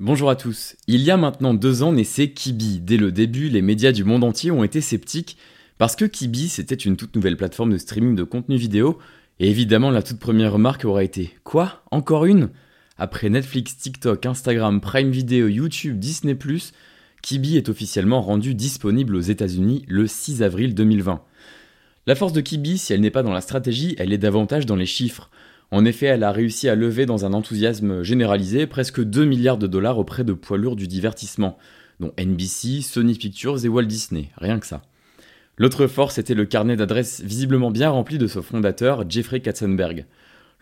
Bonjour à tous. Il y a maintenant deux ans naissait Kibi. Dès le début, les médias du monde entier ont été sceptiques parce que Kibi, c'était une toute nouvelle plateforme de streaming de contenu vidéo. Et évidemment, la toute première remarque aurait été Quoi? Encore une? Après Netflix, TikTok, Instagram, Prime Video, YouTube, Disney, Kibi est officiellement rendu disponible aux États-Unis le 6 avril 2020. La force de Kibi, si elle n'est pas dans la stratégie, elle est davantage dans les chiffres. En effet, elle a réussi à lever dans un enthousiasme généralisé presque 2 milliards de dollars auprès de poids lourds du divertissement, dont NBC, Sony Pictures et Walt Disney, rien que ça. L'autre force était le carnet d'adresses visiblement bien rempli de son fondateur, Jeffrey Katzenberg.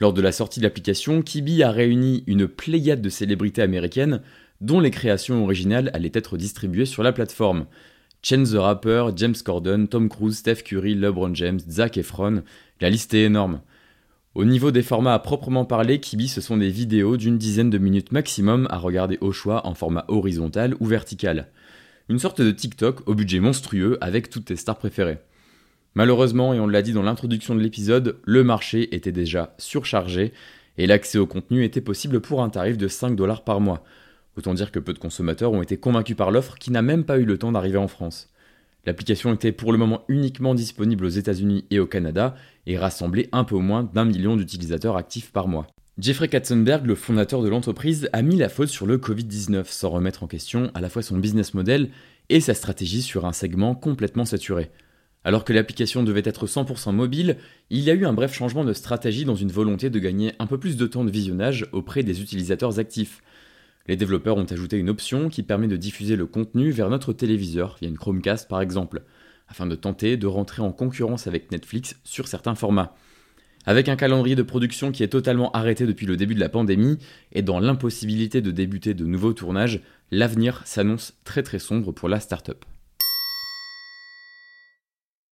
Lors de la sortie de l'application, Kibi a réuni une pléiade de célébrités américaines dont les créations originales allaient être distribuées sur la plateforme. Chance the Rapper, James Corden, Tom Cruise, Steph Curry, LeBron James, Zac Efron, la liste est énorme. Au niveau des formats à proprement parler, Kibi ce sont des vidéos d'une dizaine de minutes maximum à regarder au choix en format horizontal ou vertical. Une sorte de TikTok au budget monstrueux avec toutes tes stars préférées. Malheureusement, et on l'a dit dans l'introduction de l'épisode, le marché était déjà surchargé et l'accès au contenu était possible pour un tarif de 5 dollars par mois. Autant dire que peu de consommateurs ont été convaincus par l'offre qui n'a même pas eu le temps d'arriver en France. L'application était pour le moment uniquement disponible aux États-Unis et au Canada et rassemblait un peu moins d'un million d'utilisateurs actifs par mois. Jeffrey Katzenberg, le fondateur de l'entreprise, a mis la faute sur le Covid-19 sans remettre en question à la fois son business model et sa stratégie sur un segment complètement saturé. Alors que l'application devait être 100% mobile, il y a eu un bref changement de stratégie dans une volonté de gagner un peu plus de temps de visionnage auprès des utilisateurs actifs. Les développeurs ont ajouté une option qui permet de diffuser le contenu vers notre téléviseur, via une Chromecast par exemple, afin de tenter de rentrer en concurrence avec Netflix sur certains formats. Avec un calendrier de production qui est totalement arrêté depuis le début de la pandémie et dans l'impossibilité de débuter de nouveaux tournages, l'avenir s'annonce très très sombre pour la startup.